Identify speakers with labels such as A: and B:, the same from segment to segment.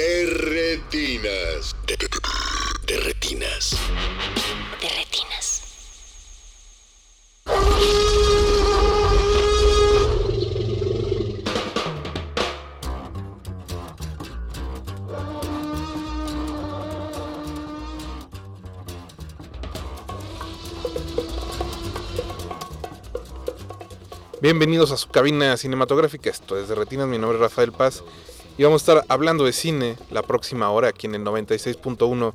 A: De retinas.
B: De, de retinas.
C: De retinas.
D: Bienvenidos a su cabina cinematográfica. Esto es de Retinas. Mi nombre es Rafael Paz. Y vamos a estar hablando de cine la próxima hora aquí en el 96.1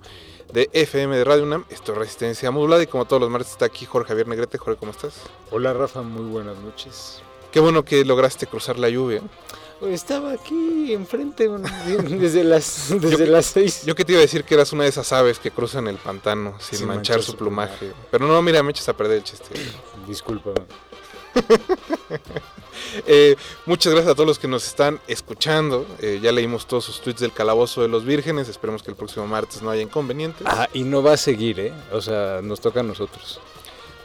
D: de FM de Radio UNAM. Esto es Resistencia Modulada. Y como todos los martes está aquí Jorge Javier Negrete. Jorge, ¿cómo estás?
E: Hola Rafa, muy buenas noches.
D: Qué bueno que lograste cruzar la lluvia.
E: Estaba aquí enfrente desde las desde las seis.
D: Yo que te iba a decir que eras una de esas aves que cruzan el pantano sin,
E: Sin
D: manchar,
E: manchar
D: su
E: su
D: plumaje.
E: plumaje.
D: Pero no, mira, me echas a perder el chiste.
E: Discúlpame.
D: Eh, muchas gracias a todos los que nos están escuchando. Eh, ya leímos todos sus tweets del calabozo de los vírgenes. Esperemos que el próximo martes no haya inconvenientes.
E: Ah, y no va a seguir, ¿eh? O sea, nos toca a nosotros.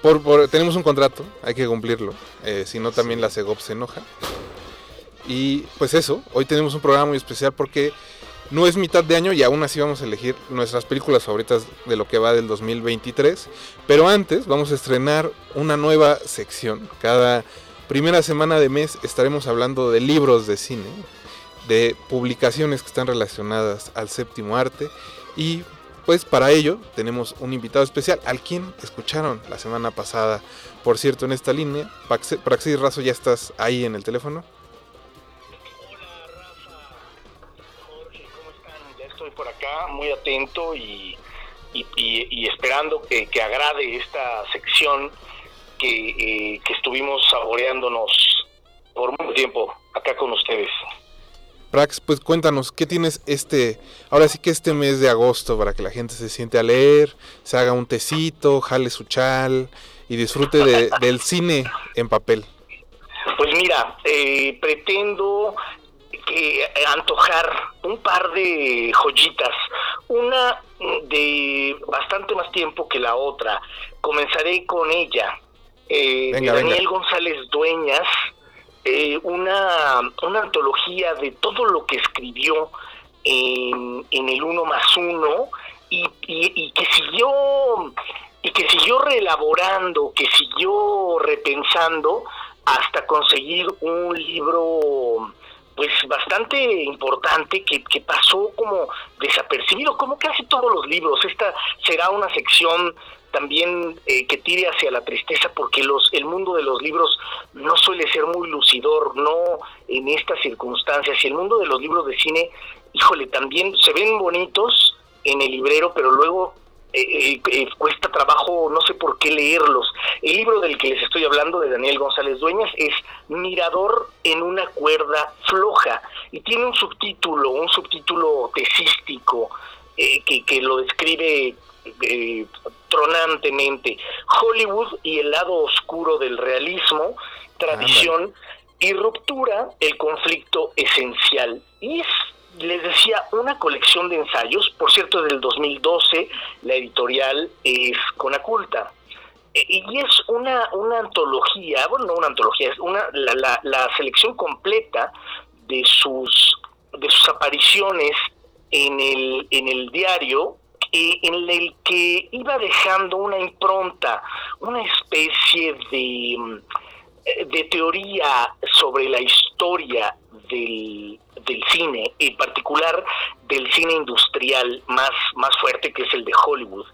D: Por, por- tenemos un contrato, hay que cumplirlo. eh, si no, también la CEGOP se enoja. Y pues eso, hoy tenemos un programa muy especial porque no es mitad de año y aún así vamos a elegir nuestras películas favoritas de lo que va del 2023. Pero antes vamos a estrenar una nueva sección. Cada primera semana de mes estaremos hablando de libros de cine, de publicaciones que están relacionadas al séptimo arte y pues para ello tenemos un invitado especial al quien escucharon la semana pasada. Por cierto, en esta línea, Praxis Razo, ya estás ahí en el teléfono.
F: Por acá, muy atento y, y, y- y esperando que, que agrade esta sección que, eh, que estuvimos saboreándonos por mucho tiempo acá con ustedes.
D: Prax, pues cuéntanos, ¿qué tienes este, ahora sí que este mes de agosto para que la gente se siente a leer, se haga un tecito, jale su chal y disfrute de- del cine en papel?
F: Pues mira, eh, pretendo que antojar un par de joyitas, una de bastante más tiempo que la otra. Comenzaré con ella, eh,
D: Venga,
F: de Daniel
D: venga.
F: González Dueñas, eh, una, una antología de todo lo que escribió en, en el uno más uno y, y- y que siguió y que siguió reelaborando, que siguió repensando hasta conseguir un libro pues bastante importante que, que pasó como desapercibido, como casi todos los libros. Esta será una sección también eh, que tire hacia la tristeza porque los el mundo de los libros no suele ser muy lucidor, no en estas circunstancias. Y el mundo de los libros de cine, híjole, también se ven bonitos en el librero, pero luego eh, eh, eh, cuesta trabajo, no sé por qué leerlos. El libro del que les estoy hablando, de Daniel González Dueñas, es Mirador en una cuerda floja y tiene un subtítulo, un subtítulo tesístico eh, que, que lo describe eh, tronantemente. Hollywood y el lado oscuro del realismo, tradición y ruptura, el conflicto esencial. Y es les decía, una colección de ensayos, por cierto, del 2012, la editorial es Conaculta. E- Y es una, una antología, bueno, no una antología, es una, la, la- selección completa de sus, de sus apariciones en el, en el diario, en el que iba dejando una impronta, una especie de, eh, de teoría sobre la historia del cine, en particular del cine industrial más, más fuerte que es el de Hollywood.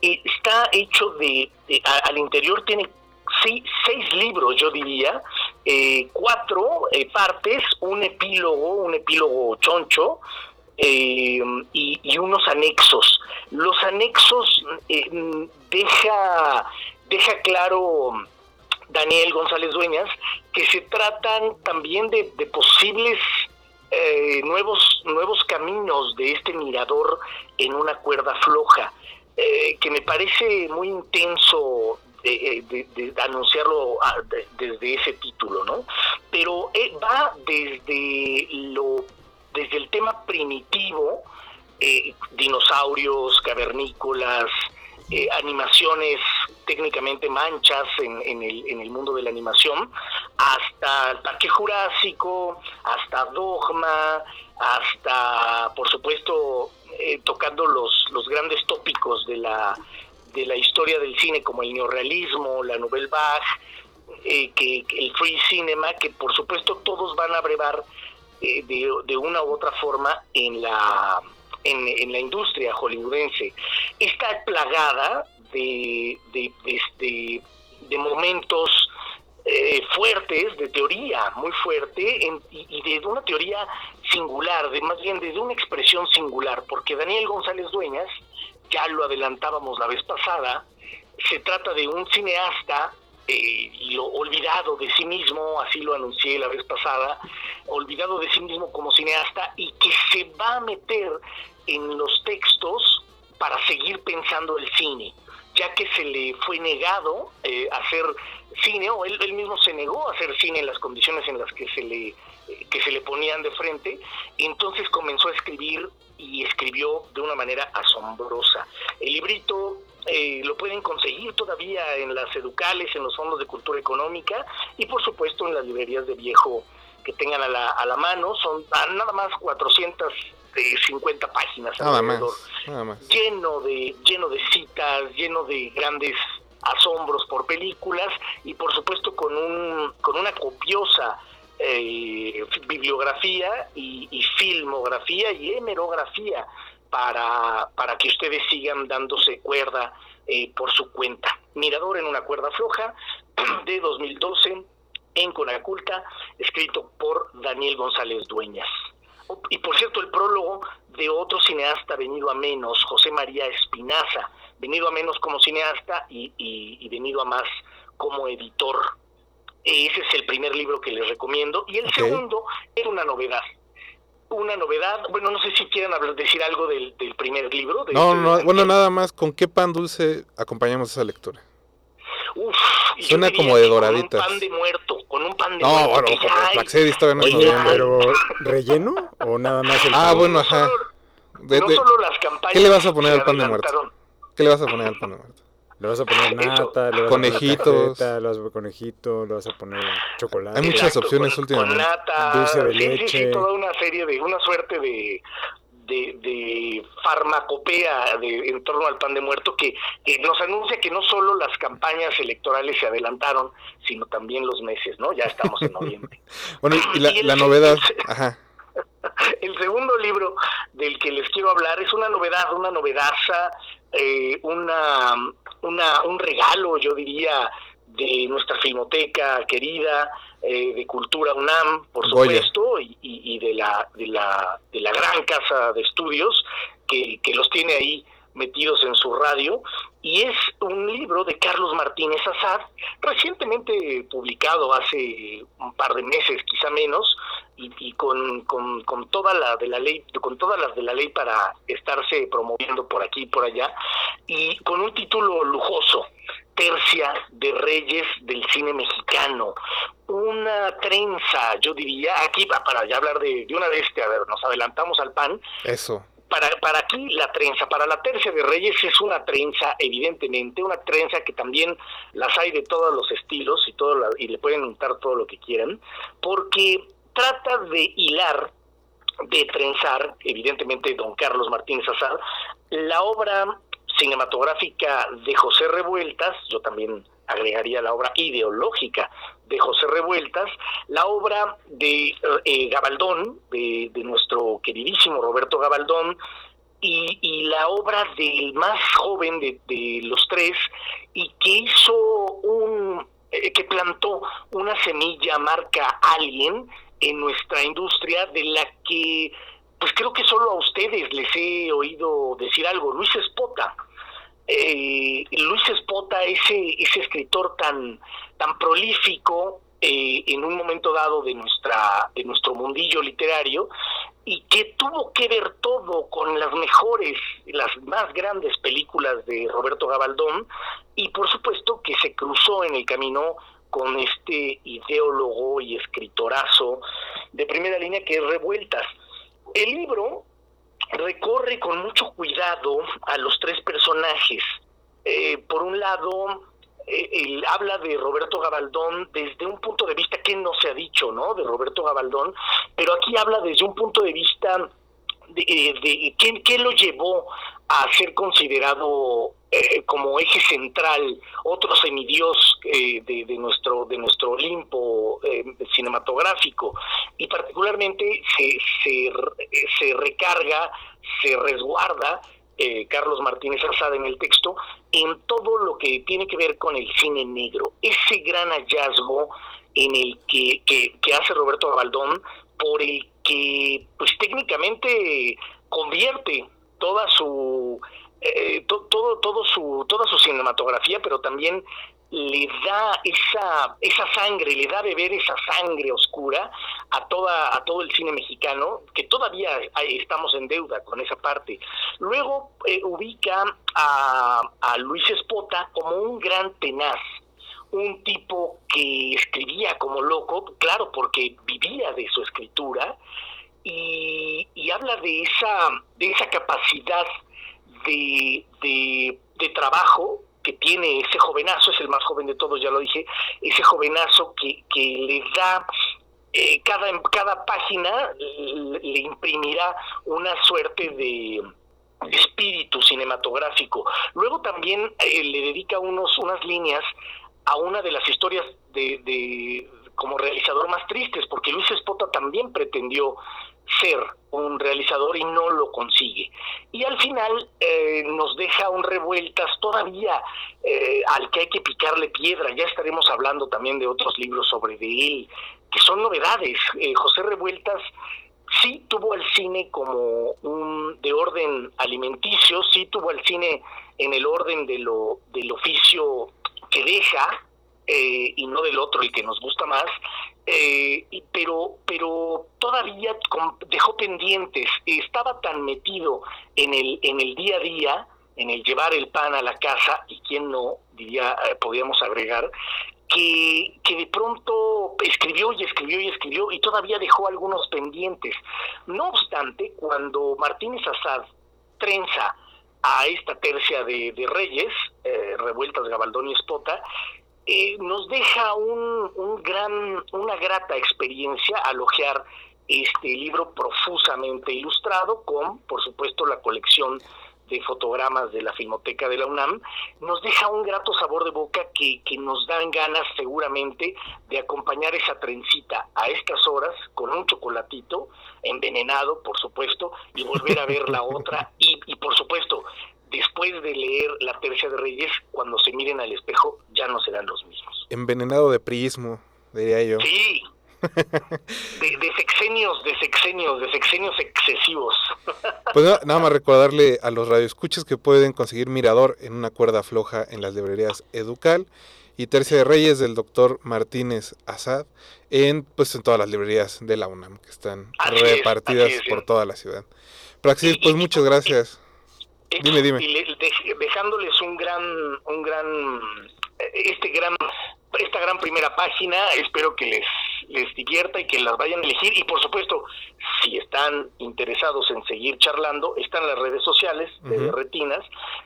F: Y está hecho de, a- al interior tiene seis, libros, yo diría, eh, cuatro eh, partes, un epílogo, un epílogo choncho, eh, y, unos anexos. Los anexos eh, deja, deja claro Daniel González Dueñas que se tratan también de posibles eh, nuevos, nuevos caminos de este mirador en una cuerda floja, eh, que me parece muy intenso de, anunciarlo desde ese título, ¿no? Pero va desde lo desde el tema primitivo, dinosaurios, cavernícolas, eh, animaciones técnicamente manchas en, el, en el mundo de la animación, hasta el Parque Jurásico, hasta Dogma, hasta, por supuesto, eh, tocando los, los grandes tópicos de la, de la historia del cine, como el neorrealismo, la Nouvelle Vague, eh, que, el free cinema, que por supuesto todos van a brevar de, de una u otra forma en la en, la industria hollywoodense está plagada de, de, este, de, momentos eh, fuertes, de teoría muy fuerte y, de una teoría singular, de más bien de una expresión singular, porque Daniel González Dueñas, ya lo adelantábamos la vez pasada, se trata de un cineasta eh, lo olvidado de sí mismo, así lo anuncié la vez pasada, olvidado de sí mismo como cineasta y que se va a meter en los textos para seguir pensando el cine, ya que se le fue negado eh, hacer cine, o él, mismo se negó a hacer cine en las condiciones en las que se le, eh, que se le ponían de frente, entonces comenzó a escribir y escribió de una manera asombrosa. El librito eh, lo pueden conseguir todavía en las educales, en los fondos de cultura económica y por supuesto en las librerías de viejo que tengan a la, a la mano. Son nada más 400 de 50 páginas
D: nada más, nada más.
F: lleno de lleno de citas, lleno de grandes asombros por películas y por supuesto con un con una copiosa eh, bibliografía y, filmografía y hemerografía para, para que ustedes sigan dándose cuerda eh, por su cuenta. Mirador en una cuerda floja de 2012 en Conaculta, escrito por Daniel González Dueñas y por cierto, el prólogo de otro cineasta venido a menos, José María Espinaza, venido a menos como cineasta y, venido a más como editor. Ese es el primer libro que les recomiendo. Y el segundo es una novedad. Una novedad, bueno, no sé si quieren decir algo del, primer libro.
D: no, no, bueno, nada más, ¿con qué pan dulce acompañamos esa lectura?
F: Uf,
D: Suena como de doraditas.
F: Con un pan de muerto, con un pan de
D: no,
F: muerto.
D: No, bueno, Praxedis todavía no
E: Oye, pero ¿relleno o nada más el
D: Ah, bueno, ajá.
F: De, no solo las campañas
D: ¿Qué le vas a poner al pan de muerto? ¿Qué le vas a poner al pan de muerto?
E: Le vas a poner nata, le vas
D: conejitos.
E: a poner le vas a poner conejito, le vas a poner chocolate.
D: Hay muchas opciones últimamente.
F: Con nata,
E: dulce de
F: sí,
E: leche.
F: Sí, sí, toda una serie de, una suerte de, de, farmacopea de, en torno al pan de muerto que, nos anuncia que no solo las campañas electorales se adelantaron, sino también los meses, ¿no? Ya estamos en noviembre.
D: bueno, y la, novedad,
F: El segundo libro del que les quiero hablar es una novedad, una novedaza, eh, una, una, un regalo, yo diría, de nuestra filmoteca querida, eh, de Cultura UNAM, por supuesto, y, de, la, de, la, de la gran casa de estudios que, que los tiene ahí metidos en su radio, y es un libro de Carlos Martínez Azad, recientemente publicado hace un par de meses, quizá menos, y, con, con, con, toda la de la ley, con todas las de la ley para estarse promoviendo por aquí y por allá, y con un título lujoso, Tercia de Reyes del cine mexicano, una trenza, yo diría, aquí para ya hablar de, de una vez, a ver, nos adelantamos al pan.
D: Eso
F: para, para aquí la trenza, para la tercia de Reyes es una trenza, evidentemente, una trenza que también las hay de todos los estilos y, todo y le pueden untar todo lo que quieran, porque trata de hilar, de trenzar, evidentemente, don Carlos Martínez Azar, la obra cinematográfica de José Revueltas, yo también agregaría la obra ideológica de José Revueltas, la obra de eh, Gabaldón, de, nuestro queridísimo Roberto Gabaldón, y, la obra del más joven de, los tres, y que hizo un, eh, que plantó una semilla marca Alien en nuestra industria de la que pues creo que solo a ustedes les he oído decir algo, Luis Espota. Eh, Luis Espota, ese, escritor tan, tan prolífico, eh, en un momento dado de nuestra de nuestro mundillo literario y que tuvo que ver todo con las mejores, las más grandes películas de Roberto Gabaldón y por supuesto que se cruzó en el camino con este ideólogo y escritorazo de primera línea que es Revueltas. El libro recorre con mucho cuidado a los tres personajes. Eh, por un lado, eh, él habla de Roberto Gabaldón desde un punto de vista que no se ha dicho, ¿no? De Roberto Gabaldón, pero aquí habla desde un punto de vista de, eh, ¿qué, lo llevó a ser considerado eh, como eje central otro semidios de, de, nuestro de nuestro Olimpo cinematográfico y particularmente se, se, se recarga se resguarda eh, Carlos Martínez Azada en el texto, en todo lo que tiene que ver con el cine negro. Ese gran hallazgo en el que, que, hace Roberto Gabaldón, por el que pues técnicamente convierte toda su eh, todo, todo su toda su cinematografía pero también le da esa, esa sangre, le da a beber esa sangre oscura a, toda, a todo el cine mexicano, que todavía estamos en deuda con esa parte. Luego eh, ubica a, a Luis Espota como un gran tenaz, un tipo que escribía como loco, claro, porque vivía de su escritura, y, habla de esa, de esa capacidad de, de, de trabajo que tiene ese jovenazo, es el más joven de todos, ya lo dije, ese jovenazo que, que le da eh, cada, cada página le, imprimirá una suerte de, espíritu cinematográfico. Luego también eh, le dedica unos, unas líneas a una de las historias de, de como realizador más tristes, porque Luis Espota también pretendió ser un realizador y no lo consigue. Y al final eh, nos deja un revueltas todavía eh, al que hay que picarle piedra. Ya estaremos hablando también de otros libros sobre de él, que son novedades. Eh, José Revueltas sí tuvo el cine como un de orden alimenticio, sí tuvo el cine en el orden de lo del oficio que deja y no del otro el que nos gusta más eh, pero, pero todavía dejó pendientes, estaba tan metido en el, en el día a día, en el llevar el pan a la casa, y quién no, diría, eh, podríamos agregar, que, que de pronto escribió y escribió y escribió y todavía dejó algunos pendientes. No obstante, cuando Martínez Azad trenza a esta tercia de, Reyes, eh, Revueltas Gabaldón y Espota, eh, nos deja un, un, gran, una grata experiencia alojar este libro profusamente ilustrado con, por supuesto, la colección de fotogramas de la Filmoteca de la UNAM, nos deja un grato sabor de boca que, que nos dan ganas seguramente de acompañar esa trencita a estas horas con un chocolatito envenenado, por supuesto, y volver a ver la otra y, y por supuesto, después de leer La Tercia de Reyes, cuando se miren al espejo, ya no serán los mismos.
D: Envenenado de prismo, diría yo.
F: Sí. De, sexenios, de sexenios, de sexenios excesivos.
D: Pues nada, más recordarle a los radioescuchas que pueden conseguir Mirador en una cuerda floja en las librerías Educal y Tercia de Reyes del doctor Martínez Azad en pues en todas las librerías de la UNAM que están repartidas por toda la ciudad. Praxis, pues muchas gracias. Dime, dime.
F: Y dejándoles un gran, un gran, este gran, esta gran primera página, espero que les, les divierta y que las vayan a elegir. Y por supuesto, si están interesados en seguir charlando, están las redes sociales de Retinas,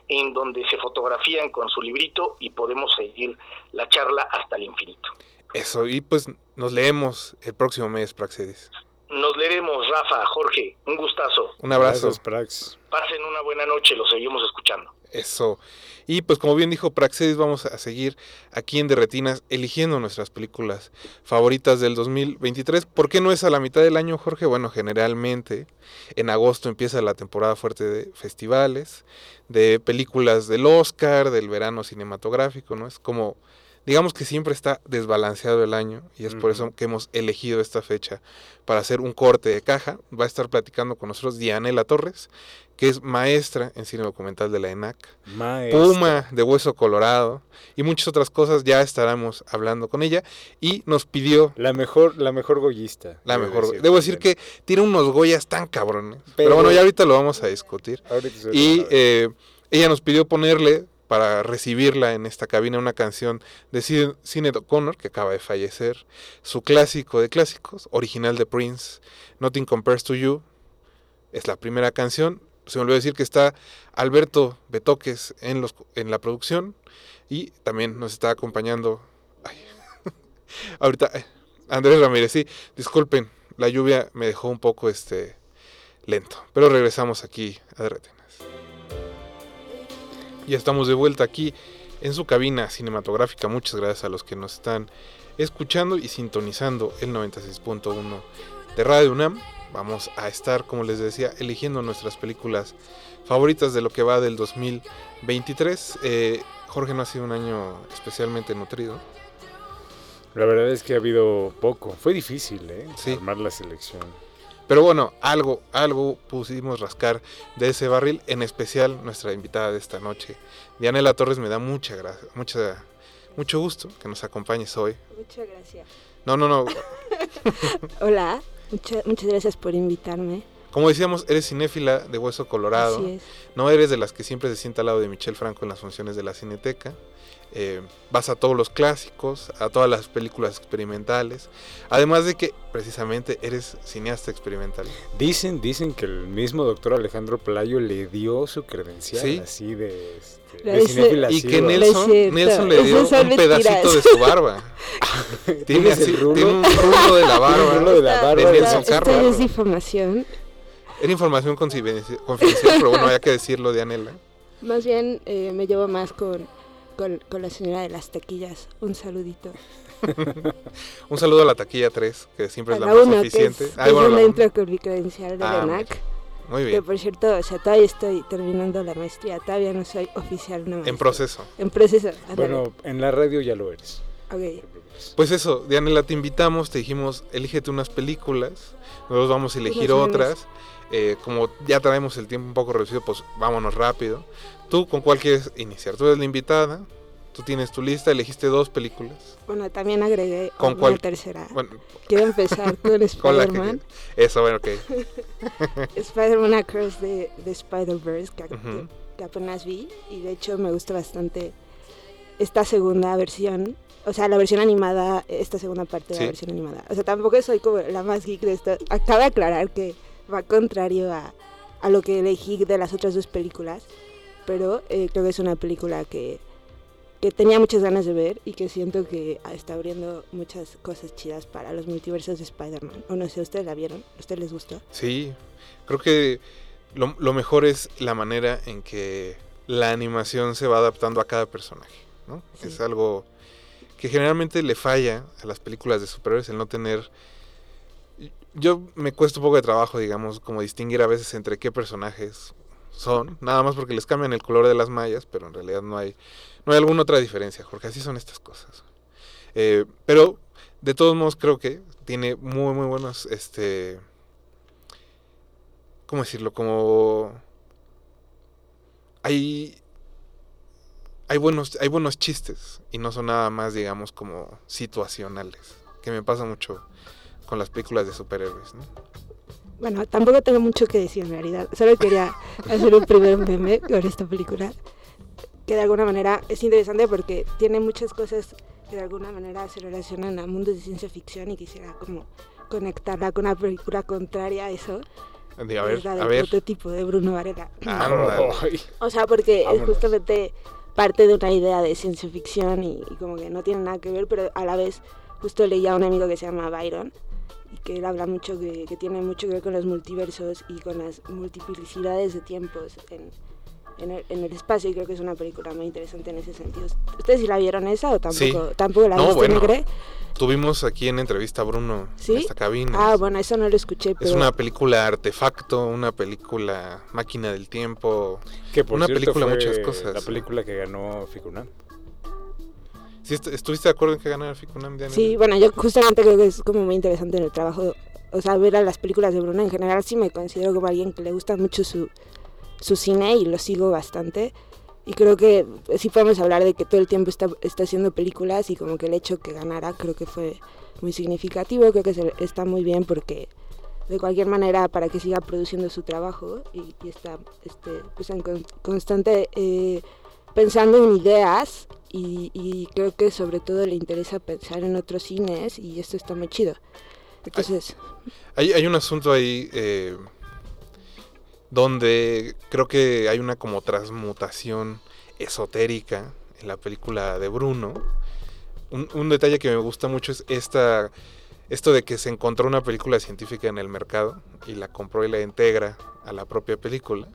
F: en donde se fotografían con su librito y podemos seguir la charla hasta el infinito.
D: Eso, y pues nos leemos el próximo mes, Praxedis.
F: Nos leeremos, Rafa, Jorge. Un gustazo.
D: Un abrazo.
E: Prax.
F: Pasen una buena noche, lo seguimos escuchando.
D: Eso. Y pues como bien dijo Praxedis, vamos a seguir aquí en Derretinas eligiendo nuestras películas favoritas del 2023. ¿Por qué no es a la mitad del año, Jorge? Bueno, generalmente en agosto empieza la temporada fuerte de festivales, de películas del Oscar, del verano cinematográfico, ¿no? Es como digamos que siempre está desbalanceado el año y es por eso que hemos elegido esta fecha para hacer un corte de caja. Va a estar platicando con nosotros Dianela Torres, que es maestra en cine documental de la ENAC,
E: Maestra.
D: Puma de Hueso Colorado y muchas otras cosas. Ya estaremos hablando con ella y nos pidió
E: La mejor, la mejor goyista.
D: la mejor. Debo decir
E: también.
D: que tiene unos Goyas tan cabrones. Pero,
E: Pero-
D: bueno, ya ahorita lo vamos a discutir.
E: Ahorita se
D: Y eh, ella nos pidió ponerle para recibirla en esta cabina una canción de Sinead O'Connor, que acaba de fallecer, su clásico de clásicos, original de Prince, Nothing Compares to You. Es la primera canción. Se me olvidó decir que está Alberto Betoques en, los, en la producción y también nos está acompañando. ahorita, eh, Andrés Ramírez, sí, disculpen, la lluvia me dejó un poco este lento, pero regresamos aquí a De Retenas. Ya estamos de vuelta aquí en su cabina cinematográfica. Muchas gracias a los que nos están escuchando y sintonizando el 96.1 de Radio UNAM. Vamos a estar, como les decía, eligiendo nuestras películas favoritas de lo que va del 2023. Eh, Jorge no ha sido un año especialmente nutrido.
E: La verdad es que ha habido poco. Fue difícil, ¿eh?
D: Sí.
E: Armar la selección.
D: Pero bueno, algo, algo pusimos rascar de ese barril, en especial nuestra invitada de esta noche. Dianela Torres me da mucha gracia, mucha, mucho gusto que nos acompañes hoy.
G: Muchas gracias.
D: No, no, no.
G: Hola, mucha- muchas gracias por invitarme.
D: Como decíamos, eres cinéfila de hueso colorado.
G: Así es.
D: No eres de las que siempre se sienta al lado de Michel Franco en las funciones de la Cineteca. Eh, vas a todos los clásicos, a todas las películas experimentales. Además de que precisamente eres cineasta experimental.
E: Dicen, dicen que el mismo doctor Alejandro Playo le dio su credencial
D: Sí.
E: así de, este, de cinéfila
D: Y que. Nelson. Nelson le dio un pedacito de su barba. tiene,
E: ¿Tienes
D: así,
E: el rulo?
D: tiene un rulo de la barba.
E: Un rulo de la barba
D: de Nelson
G: esta- es difamación.
D: Era información confidencial, confidencial, pero bueno, había que decirlo de Anela.
G: Más bien eh, me llevo más con, con, con la señora de las taquillas. Un saludito.
D: Un saludo a la taquilla 3, que siempre
G: A
D: es la,
G: la
D: más
G: que
D: eficiente.
G: es,
D: Ay,
G: que es
D: bueno,
G: una
D: la-
G: intro con mi credencial de
D: Ah,
G: la
D: muy
G: ENAC.
D: Muy
G: Que
D: bien.
G: por cierto, o sea, todavía estoy terminando la maestría. Todavía no soy oficial maestra.
D: En proceso.
G: En proceso.
E: Bueno, en la radio ya lo eres.
G: Ok.
D: Pues eso, Dianela, te invitamos, te dijimos, elígete unas películas, nosotros vamos a elegir otras. Eh, como ya traemos el tiempo un poco reducido, pues vámonos rápido. ¿Tú con cuál quieres iniciar? Tú eres la invitada, tú tienes tu lista, elegiste dos películas.
G: Bueno, también agregué
D: ¿Con
G: una
D: cuál?
G: tercera.
D: Bueno,
G: Quiero empezar con Spider-Man.
D: Eso, bueno, ok.
G: Spider-Man Across the, the Spider-Verse, que, apenas vi. Y de hecho me gusta bastante esta segunda versión. O sea, la versión animada, esta segunda parte de
D: Sí.
G: la versión animada. O sea, tampoco soy como la más geek de esto. Acaba de aclarar que va contrario a, a lo que elegí de las otras dos películas. Pero eh, creo que es una película que, que tenía muchas ganas de ver y que siento que está abriendo muchas cosas chidas para los multiversos de Spider-Man. O no sé, ¿ustedes la vieron? ¿A ustedes les gustó?
D: Sí, creo que lo, lo mejor es la manera en que la animación se va adaptando a cada personaje, ¿no?
G: Sí.
D: Es algo que generalmente le falla a las películas de superhéroes el no tener... Yo me cuesta un poco de trabajo, digamos, como distinguir a veces entre qué personajes son, nada más porque les cambian el color de las mallas, pero en realidad no hay, no hay alguna otra diferencia, Jorge, así son estas cosas. Eh, pero de todos modos creo que tiene muy muy buenos este cómo decirlo como hay hay buenos hay buenos chistes y no son nada más digamos como situacionales que me pasa mucho con las películas de superhéroes ¿no?
G: Bueno, tampoco tengo mucho que decir en realidad. Solo quería hacer un primer meme con esta película. Que de alguna manera es interesante porque tiene muchas cosas que de alguna manera se relacionan a mundos de ciencia ficción y quisiera como conectarla con una película contraria a eso.
D: A
G: es
D: ver
G: la del
D: a ver
G: prototipo de Bruno Varela. O sea, porque es
E: Vámonos.
G: justamente parte de una idea de ciencia ficción y, y como que no tiene nada que ver, pero a la vez justo leía a un amigo que se llama Byron y que él habla mucho que, que tiene mucho que ver con los multiversos y con las multiplicidades de tiempos en, en, el, en el espacio y creo que es una película muy interesante en ese sentido. ¿Ustedes sí la vieron esa o tampoco,
D: Sí.
G: tampoco la
D: No,
G: viste,
D: bueno.
G: Negre?
D: tuvimos aquí en entrevista a Bruno
G: ¿Sí?
D: en esta cabina
G: Ah, bueno, eso no lo escuché, pero
D: es una película artefacto una película máquina del tiempo
E: que por
D: Una
E: cierto
D: película,
E: fue
D: muchas cosas.
E: La película que ganó Ficunam.
D: ¿Sí est- ¿Estuviste de acuerdo en que ganara Ficunam Diana?
G: Sí, bueno, yo justamente creo que es como muy interesante en el trabajo, o sea, ver a las películas de Bruno en general, sí me considero como alguien que le gusta mucho su, su cine y lo sigo bastante. Y creo que sí podemos hablar de que todo el tiempo está, está haciendo películas y como que el hecho que ganara creo que fue muy significativo, creo que está muy bien porque de cualquier manera para que siga produciendo su trabajo y, y está este, pues en con- constante eh, pensando en ideas y, creo que sobre todo le interesa pensar en otros cines y esto está muy chido. Entonces,
D: Hay, hay un asunto ahí eh, donde creo que hay una como transmutación esotérica en la película de Bruno. Un, un detalle que me gusta mucho es esta, esto de que se encontró una película científica en el mercado y la compró y la integra a la propia película.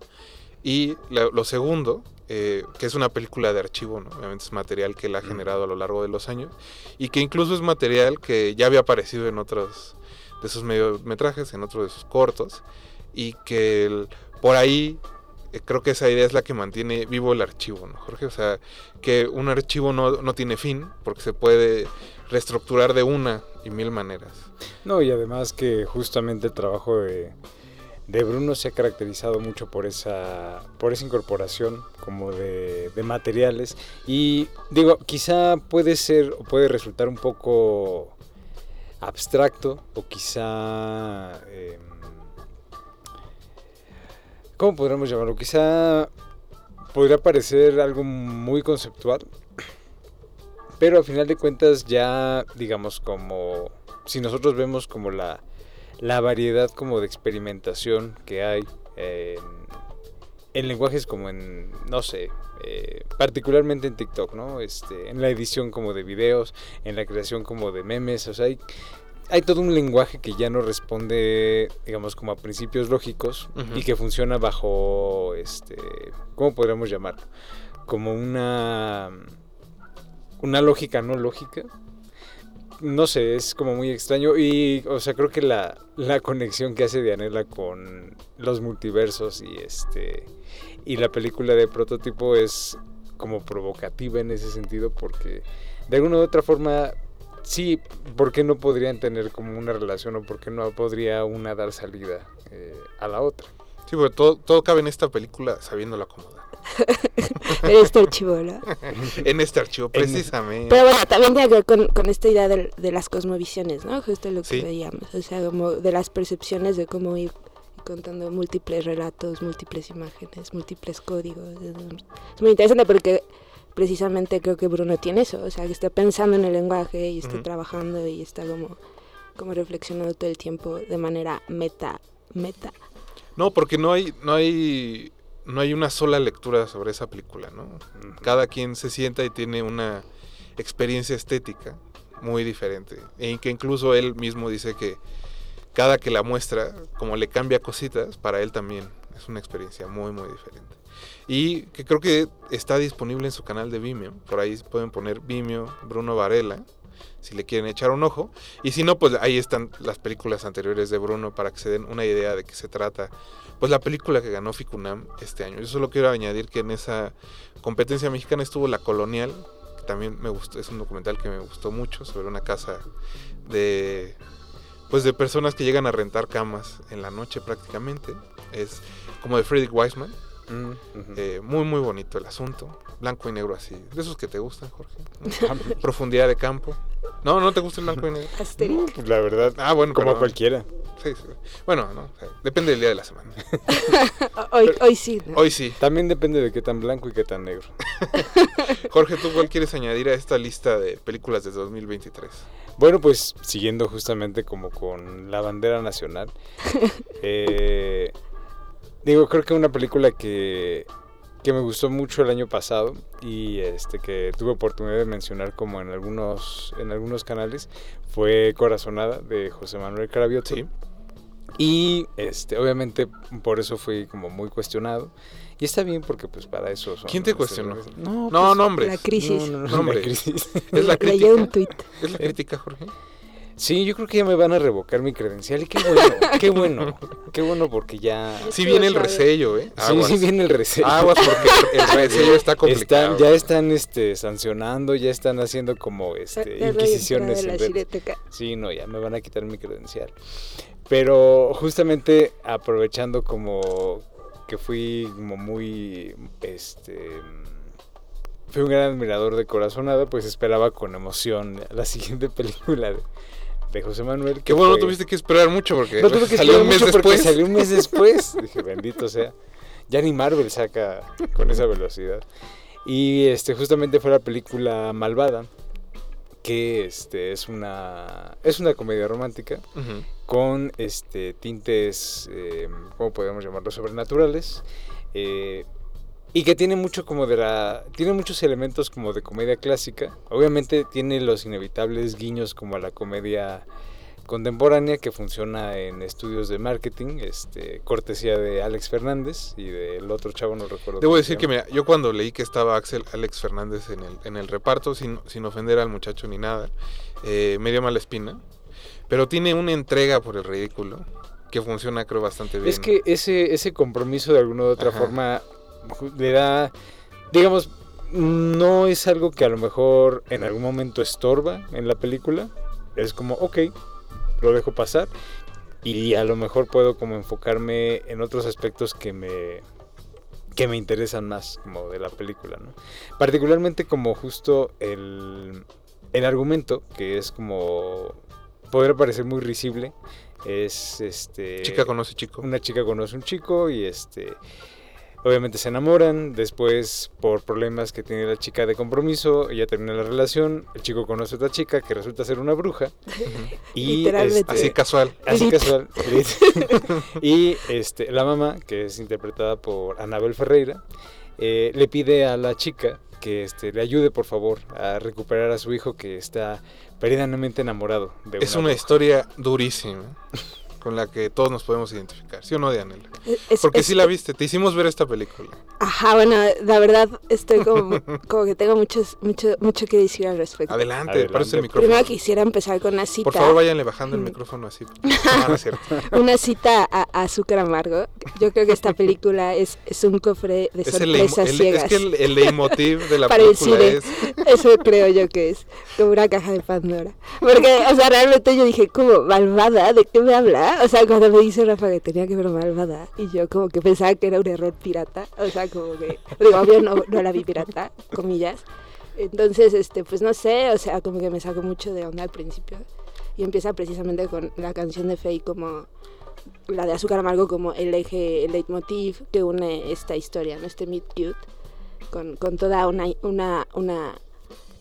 D: Y la- lo segundo, eh, que es una película de archivo, ¿no? obviamente es material que él ha generado a lo largo de los años y que incluso es material que ya había aparecido en otros de sus mediometrajes, en otros de sus cortos, y que el- por ahí eh, creo que esa idea es la que mantiene vivo el archivo, ¿no, Jorge? O sea, que un archivo no, no tiene fin, porque se puede reestructurar de una y mil maneras.
E: No, y además que justamente el trabajo de, de Bruno se ha caracterizado mucho por esa, por esa incorporación como de, de materiales. Y digo, quizá puede ser o puede resultar un poco abstracto o quizá... em, ¿Cómo podríamos llamarlo? Quizá podría parecer algo muy conceptual, pero al final de cuentas ya, digamos, como si nosotros vemos como la, la variedad como de experimentación que hay en, en lenguajes como en, no sé, eh, particularmente en TikTok, ¿no? Este, en la edición como de videos, en la creación como de memes, o sea, hay, hay todo un lenguaje que ya no responde, digamos, como a principios lógicos y que funciona bajo, este, ¿cómo podríamos llamarlo? Como una, una lógica no lógica. No sé, es como muy extraño y, o sea, creo que la, la conexión que hace Dianela con los multiversos y este y la película de prototipo es como provocativa en ese sentido porque de alguna u otra forma sí, ¿por qué no podrían tener como una relación o por qué no podría una dar salida eh, a la otra?
D: Sí, porque todo, todo cabe en esta película sabiéndolo acomodar.
G: Pero este archivo, ¿no?
D: En este archivo,
E: En-
D: precisamente.
G: Pero bueno, también tiene que ver con, con esta idea de, las cosmovisiones, ¿no? Justo lo que
D: Sí.
G: veíamos. O sea, como de las percepciones de cómo ir contando múltiples relatos, múltiples imágenes, múltiples códigos. Es muy interesante porque precisamente creo que Bruno tiene eso. O sea, que está pensando en el lenguaje y está trabajando y está como, como reflexionando todo el tiempo de manera meta, meta.
D: No, porque no hay, no hay, no hay una sola lectura sobre esa película, ¿no? Cada quien se sienta y tiene una experiencia estética muy diferente. E que incluso él mismo dice que cada que la muestra, como le cambia cositas, para él también es una experiencia muy, muy diferente. Y que creo que está disponible en su canal de Vimeo. Por ahí pueden poner Vimeo Bruno Varela, si le quieren echar un ojo. Y si no, pues ahí están las películas anteriores de Bruno para que se den una idea de qué se trata. Pues la película que ganó Ficunam este año. Yo solo quiero añadir que en esa competencia mexicana estuvo La Colonial, que también me gustó, es un documental que me gustó mucho sobre una casa de pues de personas que llegan a rentar camas en la noche prácticamente. Es como de Friedrich Weisman.
E: Mm.
D: Eh, muy muy bonito el asunto. Blanco y negro así. De esos que te gustan, Jorge. ¿no? Profundidad de campo. No, no te gusta el blanco y negro.
E: No, pues la verdad,
D: Ah, bueno,
E: como
D: perdón.
E: cualquiera.
D: Sí, sí. Bueno, no, o sea, depende del día de la semana.
G: Hoy, hoy sí. ¿no?
D: Hoy sí.
E: También depende de qué tan blanco y qué tan negro.
D: Jorge, ¿tú cuál quieres añadir a esta lista de películas de 2023?
E: Bueno, pues siguiendo justamente como con la bandera nacional. eh, digo, creo que una película que, que me gustó mucho el año pasado y este que tuve oportunidad de mencionar como en algunos, en algunos canales fue Corazonada de José Manuel Carabiotto.
D: Sí.
E: Y este, obviamente por eso fui como muy cuestionado. Y está bien porque pues para eso son
D: ¿Quién te cuestionó?
E: No,
D: No,
E: pues,
D: nombre.
G: La crisis.
E: No, no, no, la crisis.
D: ¿Es la
G: Leí
D: crítica?
G: un tuit.
D: ¿Es la crítica, Jorge?
E: Sí, yo creo que ya me van a revocar mi credencial y qué bueno, qué bueno, qué bueno porque ya...
D: Sí viene el resello, ¿eh?
E: Sí, sí viene el resello.
D: Aguas porque el resello está complicado.
E: Están, ya están este, sancionando, ya están haciendo como este,
G: La
E: inquisiciones.
G: la
E: en. Sí, no, ya me van a quitar mi credencial. Pero justamente aprovechando como que fui como muy, este, fui un gran admirador de Corazonada, pues esperaba con emoción la siguiente película de, de José Manuel.
D: Qué
E: que
D: bueno,
E: fue-
D: tuviste que esperar mucho porque
E: no tuve que
D: salió un mes después.
E: Salió un mes después. Dije, bendito sea. Ya ni Marvel saca con esa velocidad. Y este, justamente fue la película Malvada, que este, es, una, es una comedia romántica con este, tintes, eh, ¿cómo podemos llamarlos? Sobrenaturales. eh, y que tiene mucho como de la. Tiene muchos elementos como de comedia clásica. Obviamente tiene los inevitables guiños como a la comedia contemporánea que funciona en estudios de marketing, este, cortesía de Alex Fernández y del otro chavo, no recuerdo.
D: Debo decir que mira, yo cuando leí que estaba Axel Alex Fernández en el, en el reparto, sin, sin ofender al muchacho ni nada, eh, me dio mala espina. Pero tiene una entrega por el ridículo que funciona creo bastante bien.
E: Es que ese, ese compromiso de alguna u otra
D: Ajá.
E: forma le da, digamos, no es algo que a lo mejor en algún momento estorba en la película. Es como, ok, lo dejo pasar. Y a lo mejor puedo como enfocarme en otros aspectos que me, que me interesan más como de la película, ¿no? Particularmente como justo el, el argumento, que es como, podría parecer muy risible, es este...
D: Chica conoce chico.
E: Una chica conoce un chico y este obviamente se enamoran, después por problemas que tiene la chica de compromiso, ella termina la relación, el chico conoce a otra chica que resulta ser una bruja y
G: Literalmente.
E: este,
D: Así casual.
E: así casual y este la mamá que es interpretada por Anabel Ferreira eh, le pide a la chica que este, le ayude por favor a recuperar a su hijo que está perdidamente enamorado de
D: Es
E: una
D: una
E: bruja.
D: historia durísima con la que todos nos podemos identificar. ¿Sí o no, Dianela?
G: Es-
D: Porque
G: es-
D: sí la viste, te hicimos ver esta película.
G: Ajá, bueno, la verdad estoy como, como que tengo muchos, mucho, mucho que decir al respecto.
D: Adelante,
E: Adelante.
D: parece el micrófono.
G: Primero quisiera empezar con una cita.
D: Por favor, váyanle bajando el micrófono así. Ah, no.
G: Una cita a, a azúcar amargo. Yo creo que esta película es, es un cofre de
D: el,
G: sorpresas
D: el-
G: ciegas.
D: es que el, el leitmotiv de la
G: Para el
D: película
G: cine.
D: es
G: Eso creo yo que es como una caja de Pandora. Porque, o sea, realmente yo dije, como, malvada, ¿de qué me O sea, cuando me dice Rafa que tenía que ver malvada, y yo como que pensaba que era un error pirata. O sea, como que, digo, obvio no, no la vi pirata, comillas. Entonces, este, pues no sé, o sea, como que me sacó mucho de onda al principio. Y empieza precisamente con la canción de Faye como la de Azúcar Amargo como el eje, el leitmotiv que une esta historia, ¿no? Este Meet Cute, con, con toda una, una, una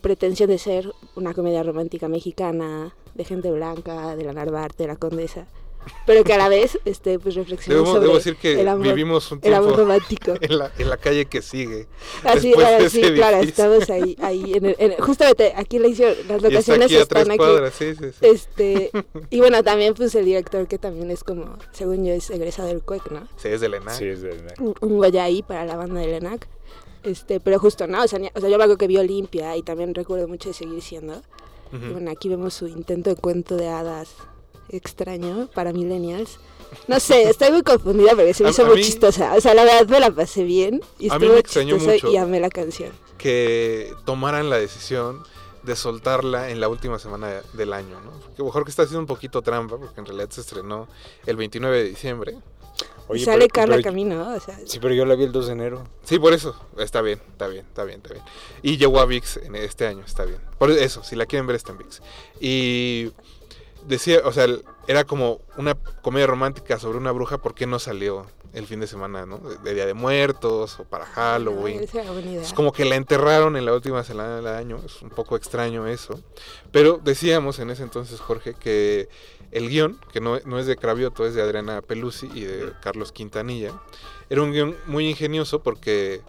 G: pretensión de ser una comedia romántica mexicana, de gente blanca, de la Narvarte, de la Condesa, pero que a la vez este, pues reflexiona
D: Debo,
G: sobre
D: debo decir que
G: el amor,
D: vivimos un
G: el amor
D: tiempo
G: romántico.
D: en la, en la calle que sigue.
G: Así,
D: de
G: ah,
D: ese
G: sí, claro, estamos ahí, ahí en el- en el- justamente aquí la hicieron, las
D: Y está
G: locaciones
D: aquí a tres
G: están aquí.
D: cuadras, sí, sí, sí.
G: Este, y bueno, también pues el director que también es como, según yo, es egresado del CUEC, ¿no?
D: Sí, es de Lena.
E: Sí, es de-
G: un, un Goya ahí para la banda de Lenac. Este, pero justo, ¿no? O sea, ni- o sea, yo acuerdo que vio Olimpia y también recuerdo mucho de seguir siendo. Y
D: Ujú.
G: bueno, aquí vemos su intento de cuento de hadas extraño para millennials. No sé, estoy muy confundida porque se me
D: A-
G: hizo
D: a
G: muy
D: mí-
G: chistosa. O sea, la verdad me la pasé bien y
D: A mí
G: estuvo
D: me extrañó
G: chistoso
D: mucho.
G: y amé la canción.
D: que tomaran la decisión de soltarla en la última semana de- del año, ¿no? Porque mejor que está haciendo un poquito trampa, porque en realidad se estrenó el 29 de diciembre.
E: Oye,
G: y sale
E: pero-
G: Carla
E: pero-
G: Camino, o sea,
E: Sí, pero yo la vi el 2 de enero.
D: Sí, por eso. Está bien, está bien, está bien, está bien. Y llegó a VIX en este año, está bien. Por eso, si la quieren ver está en VIX. Y decía, o sea, era como una comedia romántica sobre una bruja, ¿por qué no salió el fin de semana, ¿no? De, Día de Muertos o para Halloween.
G: idea.
D: Es como que la enterraron en la última semana del año, es un poco extraño eso. Pero decíamos en ese entonces, Jorge, que el guion, que no, no es de Cravioto, es de Adriana Pelusi y de Carlos Quintanilla, era un guion muy ingenioso porque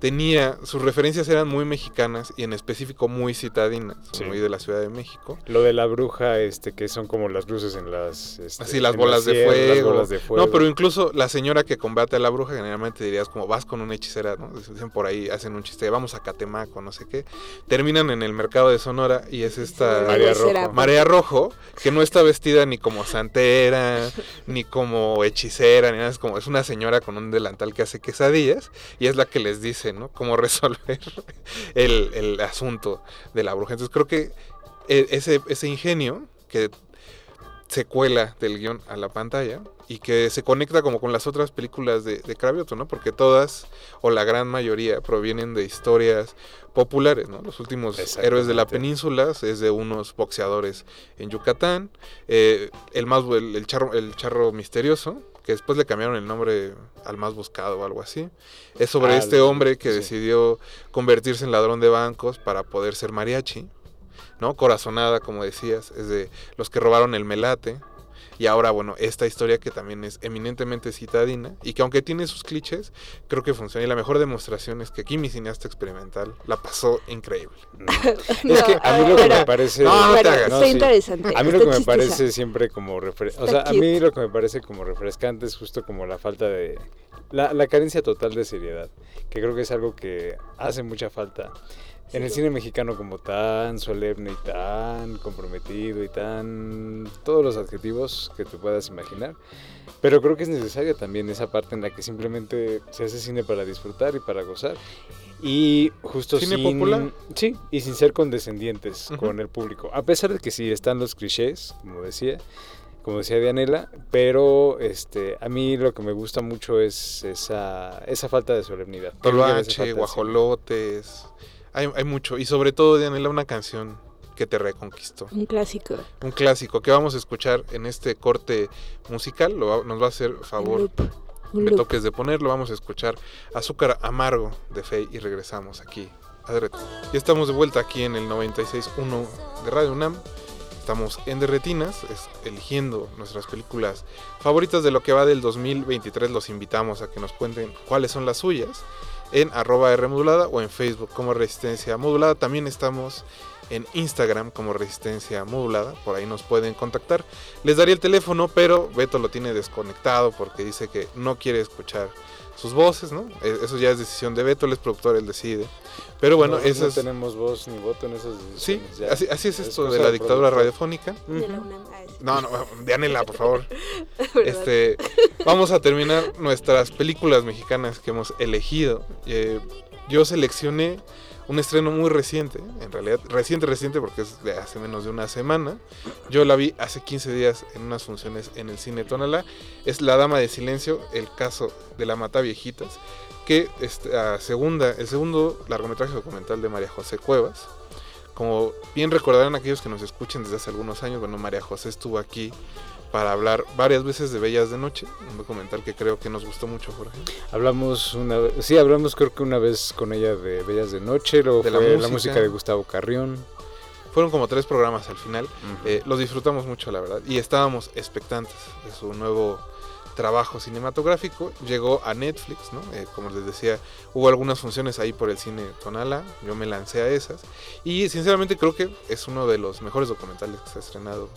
D: tenía, sus referencias eran muy mexicanas y en específico muy citadinas,
E: Sí.
D: muy de la Ciudad de México.
E: Lo de la bruja, este, que son como las luces en las... este,
D: Así las bolas de
E: las
D: fuego.
E: bolas de fuego.
D: No, pero incluso la señora que combate a la bruja, generalmente dirías como vas con una hechicera, ¿no? Dicen por ahí, hacen un chiste, vamos a Catemaco, no sé qué. Terminan en el mercado de Sonora y es esta
E: María
G: Será,
E: Rojo.
D: Marea Rojo, que no está vestida ni como santera, ni como hechicera, ni nada. Es como, es una señora con un delantal que hace quesadillas y es la que les dice, ¿no? Cómo resolver el, el asunto de la bruja. Entonces creo que e- ese, ese ingenio que secuela del guion a la pantalla y que se conecta como con las otras películas de, de Cravioto, ¿no? Porque todas, o la gran mayoría, provienen de historias populares, ¿no? Los últimos héroes de la península es de unos boxeadores en Yucatán, eh, el, más, el, el charro, el charro misterioso, que después le cambiaron el nombre al más buscado o algo así, es sobre
E: Ah,
D: este hombre que
E: sí.
D: decidió convertirse en ladrón de bancos para poder ser mariachi, ¿no? Corazonada, como decías, es de los que robaron el melate. Y ahora, bueno, esta historia que también es eminentemente citadina y que aunque tiene sus clichés, creo que funciona. Y la mejor demostración es que aquí mi cineasta experimental la pasó increíble.
E: Es que a mí lo que
G: pero-
E: me parece...
D: No, no te
G: Bueno,
D: hagas.
G: está
E: No, sí.
G: interesante.
E: A mí lo que me parece siempre como refrescante, o sea, a mí lo que me parece como refrescante es justo como la falta de, la, la carencia total de seriedad, que creo que es algo que hace mucha falta en el cine mexicano como tan solemne y tan comprometido y tan todos los adjetivos que te puedas imaginar. Pero creo que es necesaria también esa parte en la que simplemente se hace cine para disfrutar y para gozar. Y justo
D: ¿Cine
E: sin,
D: popular?
E: Sí, y sin ser condescendientes
D: Ujú.
E: con el público. A pesar de que sí están los clichés, como decía, como decía Dianela, pero este, a mí lo que me gusta mucho es esa, esa falta de solemnidad.
D: Toloache, guajolotes, hay, hay mucho. Y sobre todo, Dianela, una canción que te reconquistó.
G: Un clásico.
D: Un clásico que vamos a escuchar en este corte musical. Lo nos va a hacer favor
G: loop.
D: toques de ponerlo. Vamos a escuchar Azúcar Amargo de Fey y regresamos aquí a Derretinas. Ya estamos de vuelta aquí en el 96.1 de Radio UNAM. Estamos en Derretinas, es- eligiendo nuestras películas favoritas de lo que va del 2023. Los invitamos a que nos cuenten cuáles son las suyas en arroba R modulada o en Facebook como Resistencia Modulada. También estamos en Instagram como Resistencia Modulada, por ahí nos pueden contactar. Les daría el teléfono, pero Beto lo tiene desconectado porque dice que no quiere escuchar sus voces, ¿no? Eh, Eso ya es decisión de Beto, él es productor, él decide. Pero bueno,
E: no,
D: eso
E: no
D: es...
E: tenemos voz ni voto en esas
D: Sí,
E: decisiones, ya.
D: así, así es
E: Es
D: esto de la dictadura radiofónica.
G: De la UNAM. Ah, sí.
D: No, no, Dianela, por favor. Este, vamos a terminar nuestras películas mexicanas que hemos elegido. Eh, yo seleccioné un estreno muy reciente, en realidad reciente, reciente porque es de hace menos de una semana. Yo la vi hace 15 días en unas funciones en el cine Tonalá. Es La Dama de Silencio, el caso de la Mata Viejitas, que es la segunda, el segundo largometraje documental de María José Cuevas. Como bien recordarán aquellos que nos escuchen desde hace algunos años, bueno, María José estuvo aquí para hablar varias veces de Bellas de Noche, un documental que creo que nos gustó mucho, Jorge.
E: Hablamos una vez, sí, hablamos creo que una vez con ella de Bellas de Noche, luego
D: De la
E: fue la
D: música.
E: música, de Gustavo Carrión.
D: Fueron como tres programas al final, eh, los disfrutamos mucho, la verdad, y estábamos expectantes de su nuevo trabajo cinematográfico. Llegó a Netflix, ¿no? Eh, como les decía, hubo algunas funciones ahí por el cine Tonala, yo me lancé a esas, y sinceramente creo que es uno de los mejores documentales que se ha estrenado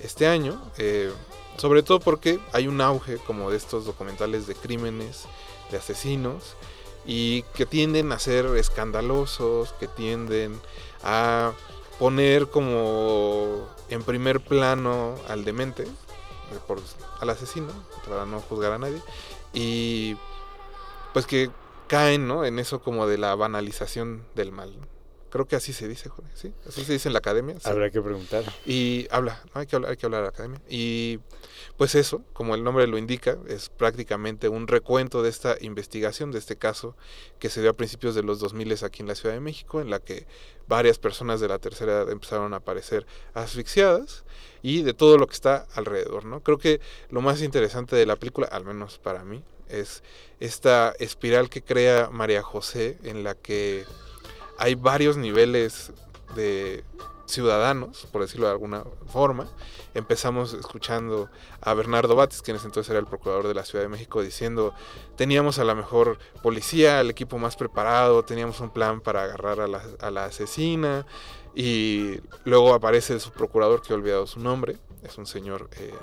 D: este año, eh, sobre todo porque hay un auge como de estos documentales de crímenes, de asesinos, y que tienden a ser escandalosos, que tienden a poner como en primer plano al demente, eh, al asesino, para no juzgar a nadie, y pues que caen ¿no? en eso como de la banalización del mal. Creo que así se dice, Jorge, ¿sí? Así se dice en la academia. sí.
E: Habrá que preguntar.
D: Y habla, ¿no? hay, que hablar, hay que hablar a la academia. Y pues eso, como el nombre lo indica, es prácticamente un recuento de esta investigación, de este caso que se dio a principios de los 2000 aquí en la Ciudad de México, en la que varias personas de la tercera edad empezaron a aparecer asfixiadas y de todo lo que está alrededor, ¿no? Creo que lo más interesante de la película, al menos para mí, es esta espiral que crea María José en la que hay varios niveles de ciudadanos, por decirlo de alguna forma. Empezamos escuchando a Bernardo Batis, quien entonces era el procurador de la Ciudad de México, diciendo, teníamos a la mejor policía, el equipo más preparado, teníamos un plan para agarrar a la, asesina, y luego aparece el subprocurador, que he olvidado su nombre, es un señor... eh,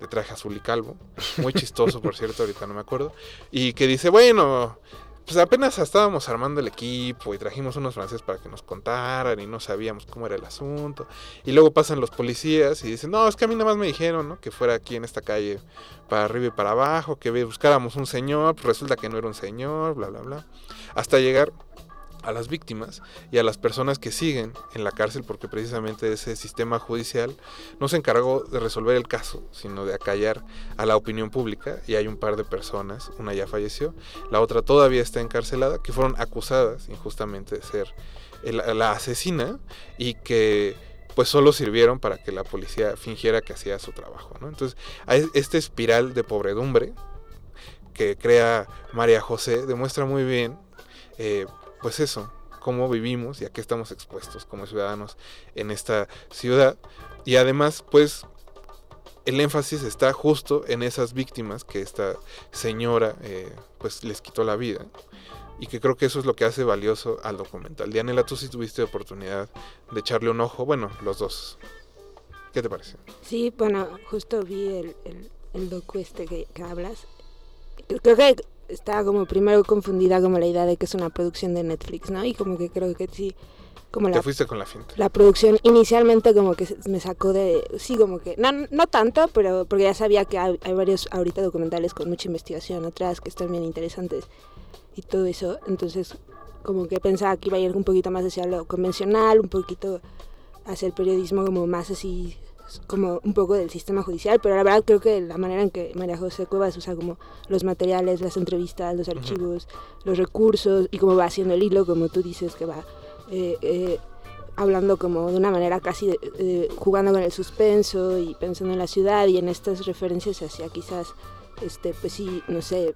D: de traje azul y calvo, muy chistoso por cierto, ahorita no me acuerdo, y que dice, bueno, pues apenas estábamos armando el equipo y trajimos unos franceses para que nos contaran y no sabíamos cómo era el asunto. Y luego pasan los policías y dicen, no, es que a mí nada más me dijeron, ¿no? Que fuera aquí en esta calle para arriba y para abajo, que buscáramos un señor, pues resulta que no era un señor, bla, bla, bla. Hasta llegar a las víctimas y a las personas que siguen en la cárcel porque precisamente ese sistema judicial no se encargó de resolver el caso, sino de acallar a la opinión pública y hay un par de personas, una ya falleció, la otra todavía está encarcelada, que fueron acusadas injustamente de ser el- la asesina y que pues solo sirvieron para que la policía fingiera que hacía su trabajo. Entonces, hay esta espiral de pobredumbre que crea María José demuestra muy bien eh, pues eso, cómo vivimos y a qué estamos expuestos como ciudadanos en esta ciudad. Y además, pues, el énfasis está justo en esas víctimas que esta señora, eh, pues, les quitó la vida. Y que creo que eso es lo que hace valioso al documental. Dianela, tú sí tuviste oportunidad de echarle un ojo. Bueno, los dos. ¿Qué te parece?
G: Sí, bueno, justo vi el, el, el este que, que hablas. Creo que estaba como primero confundida como la idea de que es una producción de Netflix, ¿no? Y como que creo que sí, como
D: Te
G: la,
D: fuiste con la finta.
G: la producción inicialmente como que me sacó de... Sí, como que... No, no tanto, pero porque ya sabía que hay, hay varios ahorita documentales con mucha investigación atrás que están bien interesantes y todo eso. Entonces como que pensaba que iba a ir un poquito más hacia lo convencional, un poquito hacia el periodismo como más así como un poco del sistema judicial, pero la verdad creo que la manera en que María José Cuevas usa como los materiales, las entrevistas, los archivos, los recursos y cómo va haciendo el hilo, como tú dices, que va eh, eh, hablando como de una manera casi de- de- jugando con el suspenso y pensando en la ciudad y en estas referencias hacia quizás, este pues sí, no sé,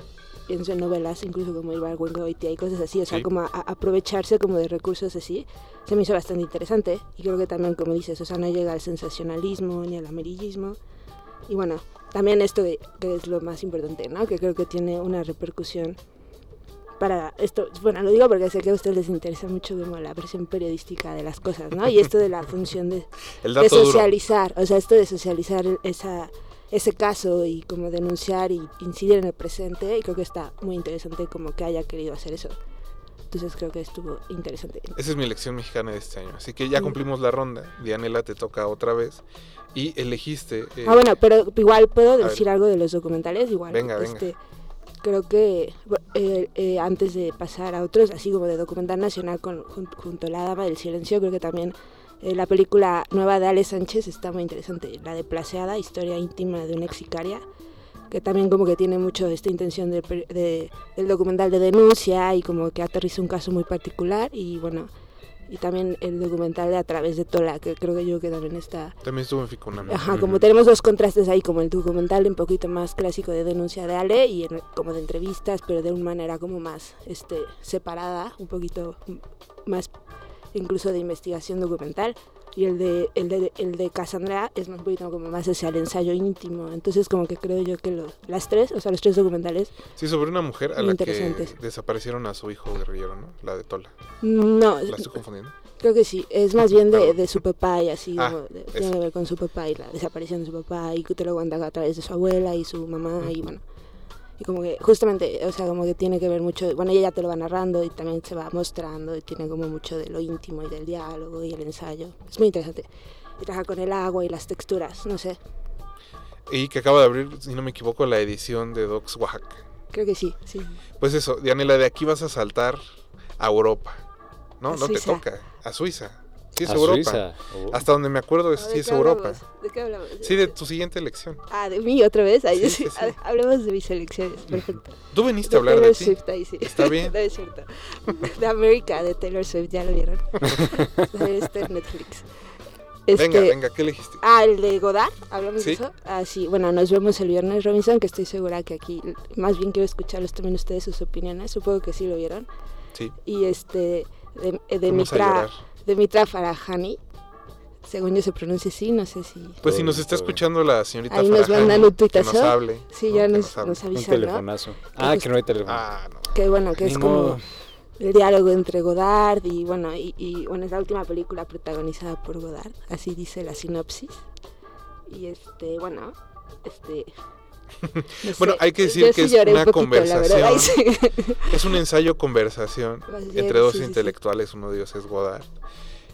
G: pienso en novelas incluso como El Goitia y cosas así, o sea,
D: Sí.
G: como a- a aprovecharse como de recursos así, se me hizo bastante interesante y creo que también como dices, o sea, no llega al sensacionalismo ni al amarillismo y bueno, también esto de, que es lo más importante, ¿no? Que creo que tiene una repercusión para esto, bueno, lo digo porque sé que a ustedes les interesa mucho como la versión periodística de las cosas, ¿no? Y esto de la función de, de
D: dato duro.
G: socializar, o sea, esto de socializar esa, ese caso y como denunciar y incidir en el presente, y creo que está muy interesante como que haya querido hacer eso. Entonces creo que estuvo interesante.
D: Esa es mi elección mexicana de este año. Así que ya cumplimos la ronda. Dianela te toca otra vez. Y elegiste. eh,
G: Ah, bueno, pero igual puedo
D: ver.
G: decir algo de los documentales, igual.
D: Venga, venga.
G: este, Creo que eh, eh, antes de pasar a otros, así como de documental nacional con, jun- junto a La Dama del Silencio, creo que también eh, la película nueva de Ale Sánchez está muy interesante. La de Placeada, historia íntima de una ex sicaria, que también como que tiene mucho esta intención de, de- del documental de denuncia y como que aterriza un caso muy particular y bueno, y también el documental de A través de Tola, que creo que yo que también está
D: También estuvo en Ficunam.
G: Ajá, como tenemos dos contrastes ahí, como el documental un poquito más clásico de denuncia de Ale y en- como de entrevistas, pero de una manera como más este, separada, un poquito más incluso de investigación documental. Y el de, el de, el de Cassandra es un poquito como más hacia el ensayo íntimo. Entonces como que creo yo que los, las tres, o sea, los tres documentales,
D: Sí, sobre una mujer a la que desaparecieron a su hijo guerrillero, ¿no? La de Tola.
G: no,
D: ¿La estoy confundiendo?
G: Creo que sí, es más bien de, de su papá y así,
D: Ah,
G: de- tiene que ver con su papá y la desaparición de su papá y que te lo cuenta a través de su abuela y su mamá y bueno. Y como que justamente, o sea, como que tiene que ver mucho, bueno, ella ya te lo va narrando y también se va mostrando y tiene como mucho de lo íntimo y del diálogo y el ensayo. Es muy interesante. Y trabaja con el agua y las texturas, no sé,
D: Y que acaba de abrir, si no me equivoco, la edición de Docs Oaxaca.
G: creo que sí, sí.
D: Pues eso, Dianela, de aquí vas a saltar a Europa. ¿No?
G: A
D: no te toca. A Suiza. Sí, es
E: A
D: Europa.
E: Suiza. Oh.
D: Hasta donde me acuerdo, es,
G: ¿De
D: sí es Europa.
G: hablamos? ¿De qué hablamos?
D: Sí, de tu siguiente elección.
G: Ah, de mí otra vez. Ahí
D: Sí,
G: sí,
D: sí, sí.
G: Hablemos de mis elecciones, perfecto.
D: Tú viniste a hablar de
G: Taylor
D: ti.
G: Swift, ahí sí.
D: Está bien.
G: No es cierto. De América, de Taylor Swift, ya lo vieron. Está en Netflix.
D: Venga,
G: Este-
D: venga, ¿qué elegiste?
G: Ah, el de Godard, ¿hablamos
D: Sí.
G: de eso? Ah, sí, bueno, nos vemos el viernes, Robinson, que estoy segura que aquí, más bien quiero escucharlos también ustedes sus opiniones, supongo que sí lo vieron.
D: Sí.
G: Y este, de, de Mitra,
D: llorar.
G: de Mitra Farahani, según yo se pronuncia así, no sé si...
D: Pues si nos está escuchando la señorita
G: Ahí nos
D: Farahani,
G: mandan un
D: que nos
G: tuitazo.
D: hable.
G: Sí,
D: ¿no?
G: ya
D: Que
G: nos, nos
E: Un
G: avisan, ¿no?
E: telefonazo. Ah, que no hay teléfono.
D: Ah, no.
G: Que bueno, que
E: Ni
G: es como
E: modo.
G: el diálogo entre Godard y bueno, y, y, bueno, es la última película protagonizada por Godard, así dice la sinopsis. Y este, bueno, este... no
D: Bueno, hay que decir
G: yo
D: que
G: sí
D: es
G: un
D: una
G: poquito, ay, sí.
D: Es un ensayo conversación entre dos
G: sí, sí, sí.
D: intelectuales, uno de ellos es Godard.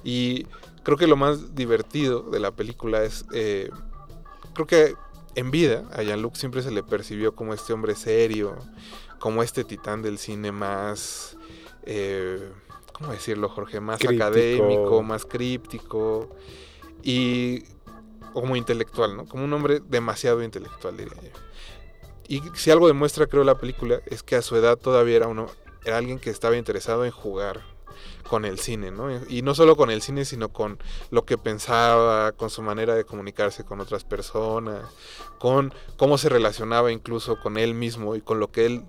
D: Y creo que lo más divertido de la película es, eh, creo que en vida a Jean-Luc siempre se le percibió como este hombre serio, como este titán del cine más, eh, ¿cómo decirlo, Jorge? Más
E: Críptico.
D: académico, más críptico y como intelectual, ¿no? Como un hombre demasiado intelectual, diría yo. Y si algo demuestra, creo, la película, es que a su edad todavía era uno, era alguien que estaba interesado en jugar con el cine, ¿no? Y no solo con el cine, sino con lo que pensaba, con su manera de comunicarse con otras personas, con cómo se relacionaba incluso con él mismo y con lo que él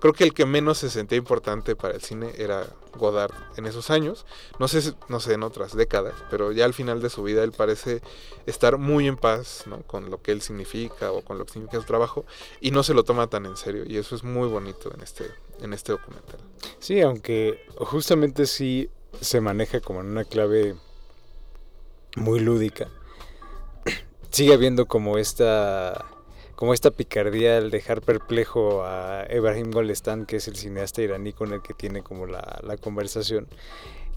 D: creo que el que menos se sentía importante para el cine era Godard en esos años. No sé, no sé en otras décadas, pero ya al final de su vida él parece estar muy en paz ¿no? con lo que él significa o con lo que significa su trabajo y no se lo toma tan en serio y eso es muy bonito en este, en este documental.
E: Sí, aunque justamente sí se maneja como en una clave muy lúdica. Sigue habiendo como esta como esta picardía al dejar perplejo a Ebrahim Golestan, que es el cineasta iraní con el que tiene como la, la conversación,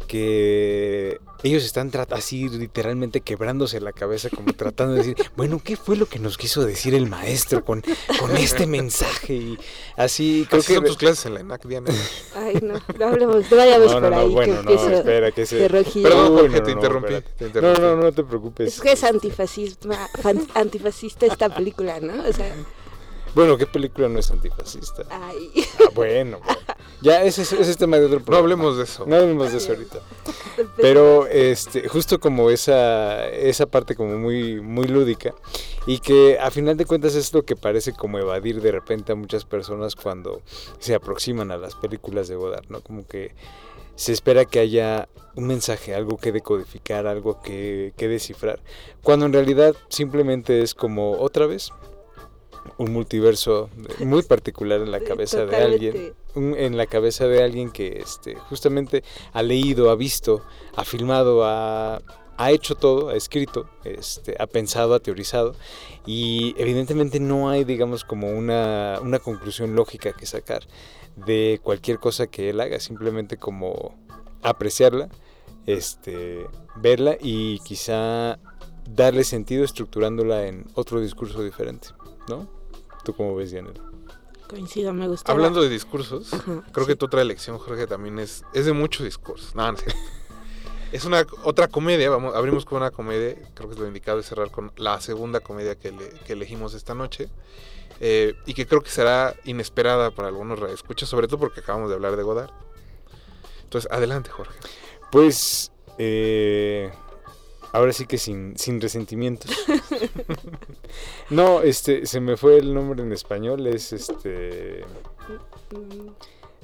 E: que ellos están trat- así literalmente quebrándose la cabeza, como tratando de decir, bueno, ¿qué fue lo que nos quiso decir el maestro con, con este mensaje? Y así creo
D: Así
E: que...
D: son tus clases en la ENAC, Diana.
G: Ay, no, no hablemos, no vayamos
E: No, no,
G: por
E: no,
G: ahí.
E: bueno,
G: que
E: no,
G: empiezo
E: espera, que se...
D: Perdón,
E: Uy,
D: Jorge,
E: no,
D: te
E: no,
D: interrumpí. te
E: No,
D: interrumpí.
E: no, no te preocupes.
G: Es que es antifascista, fan- antifascista esta película, ¿no? O sea,
E: Bueno, ¿qué película no es antifascista?
G: ay.
E: Ah, bueno, bueno. Ya, ese es, ese es tema de otro
D: No
E: programa.
D: hablemos de eso.
E: No hablemos de eso ahorita. Pero este, justo como esa, esa parte como muy, muy lúdica y que a final de cuentas es lo que parece como evadir de repente a muchas personas cuando se aproximan a las películas de Godard, ¿no? Como que se espera que haya un mensaje, algo que decodificar, algo que, que descifrar, cuando en realidad simplemente es como otra vez un multiverso muy particular en la cabeza de alguien un- en la cabeza de alguien que este, justamente ha leído, ha visto, ha filmado, ha, ha hecho todo, ha escrito, este, ha pensado, ha teorizado y evidentemente no hay, digamos, como una, una conclusión lógica que sacar de cualquier cosa que él haga, simplemente como apreciarla, este, verla y quizá darle sentido estructurándola en otro discurso diferente, ¿no? ¿Tú cómo ves, Diana?
G: Coincido, me gusta.
D: Hablando de discursos,
G: Ajá,
D: creo
G: sí.
D: que tu otra elección, Jorge, también es, es de mucho discurso. No, no es cierto. Es una otra comedia, vamos, abrimos con una comedia, creo que es lo indicado es cerrar con la segunda comedia que, le- que elegimos esta noche. eh, y que creo que será inesperada para algunos radioescuchas, sobre todo porque acabamos de hablar de Godard. Entonces, adelante, Jorge.
E: Pues eh, ahora sí que sin, sin resentimientos. no, este, se me fue el nombre en español, es este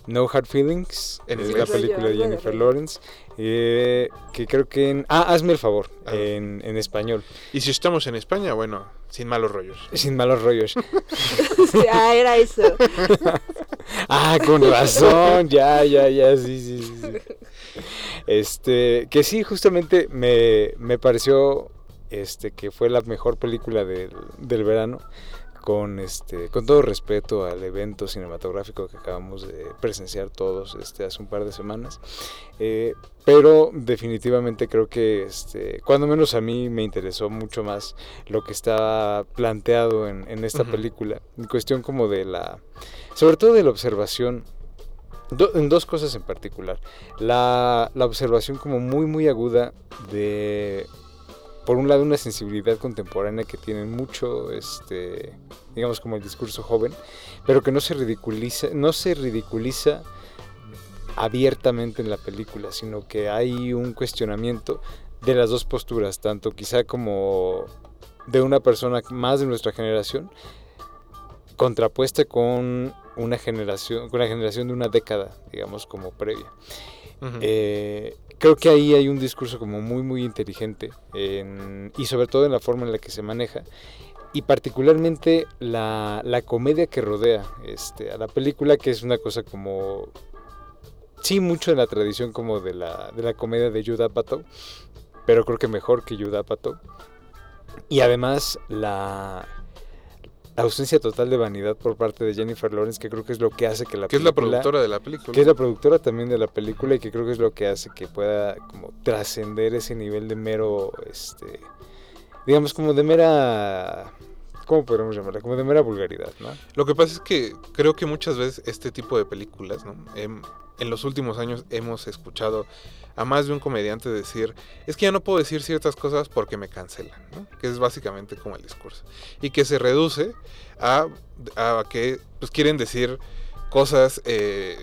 E: No Hard Feelings,
D: En
E: es la película de Jennifer. Lawrence, eh, que creo que en... Ah, hazme el favor,
D: Ah.
E: en, en español,
D: Y si estamos en España, bueno, sin malos rollos.
E: sin malos rollos.
G: sí, ah, era eso.
E: Ah, con razón, ya, ya, ya, sí, sí, sí. Este, que sí, justamente me, me pareció este, que fue la mejor película del, del verano, con, este, con todo respeto al evento cinematográfico que acabamos de presenciar todos este, hace un par de semanas. Eh, pero definitivamente creo que, este, cuando menos a mí me interesó mucho más lo que estaba planteado en, en esta
D: Ujú.
E: película, en cuestión como de la, sobre todo de la observación, do- en dos cosas en particular. La, la observación como muy, muy aguda de, por un lado, una sensibilidad contemporánea que tienen mucho, este, digamos como el discurso joven, pero que no se ridiculiza, no se ridiculiza abiertamente en la película, sino que hay un cuestionamiento de las dos posturas, tanto quizá como de una persona más de nuestra generación, contrapuesta con una generación, con la generación de una década, digamos, como previa. Eh, creo que ahí hay un discurso como muy, muy inteligente en- y sobre todo en la forma en la que se maneja y particularmente la, la comedia que rodea este, a la película, que es una cosa como, sí, mucho en la tradición como de la, de la comedia de Judd Apatow, pero creo que mejor que Judd Apatow. Y además la ausencia total de vanidad por parte de Jennifer Lawrence, que creo que es lo que hace que la
D: que es la
E: película-
D: productora de la película.
E: que es la productora también de la película y que creo que es lo que hace que pueda como trascender ese nivel de mero este digamos como de mera ¿cómo podríamos llamarla? como de mera vulgaridad ¿no?
D: Lo que pasa es que creo que muchas veces este tipo de películas, ¿no? Em, en los últimos años hemos escuchado a más de un comediante decir, es que ya no puedo decir ciertas cosas porque me cancelan, ¿no? que es básicamente como el discurso. Y que se reduce a, a que pues, quieren decir cosas eh,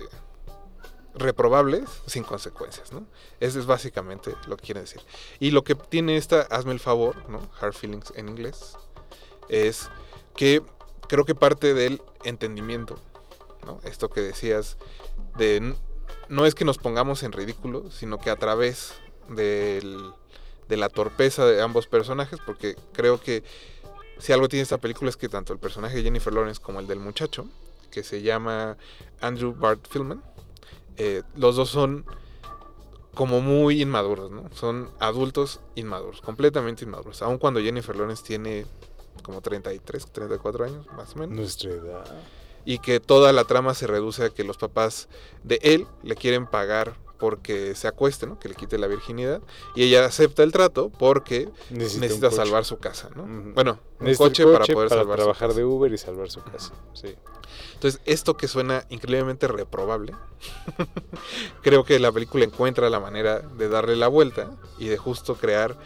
D: reprobables sin consecuencias, ¿no? Eso es básicamente lo que quieren decir. Y lo que tiene esta, hazme el favor, ¿no? Hard feelings en inglés, es que creo que parte del entendimiento, ¿no? Esto que decías de no es que nos pongamos en ridículo, sino que a través del- de la torpeza de ambos personajes, porque creo que si algo tiene esta película es que tanto el personaje de Jennifer Lawrence como el del muchacho, que se llama Andrew Bart Filman, eh, los dos son como muy inmaduros, ¿no? Son adultos inmaduros, completamente inmaduros. Aun cuando Jennifer Lawrence tiene como 33, 34 años, más o menos.
E: Nuestra edad.
D: Y que toda la trama se reduce a que los papás de él le quieren pagar porque se acueste, ¿no? Que le quite la virginidad. Y ella acepta el trato porque
E: Necesita,
D: salvar su casa, ¿no? Bueno, un
E: Necesita
D: coche, para poder salvar su
E: trabajar
D: casa.
E: de Uber y salvar su casa. Sí.
D: Entonces, esto que suena increíblemente reprobable, creo que la película encuentra la manera de darle la vuelta y de justo crear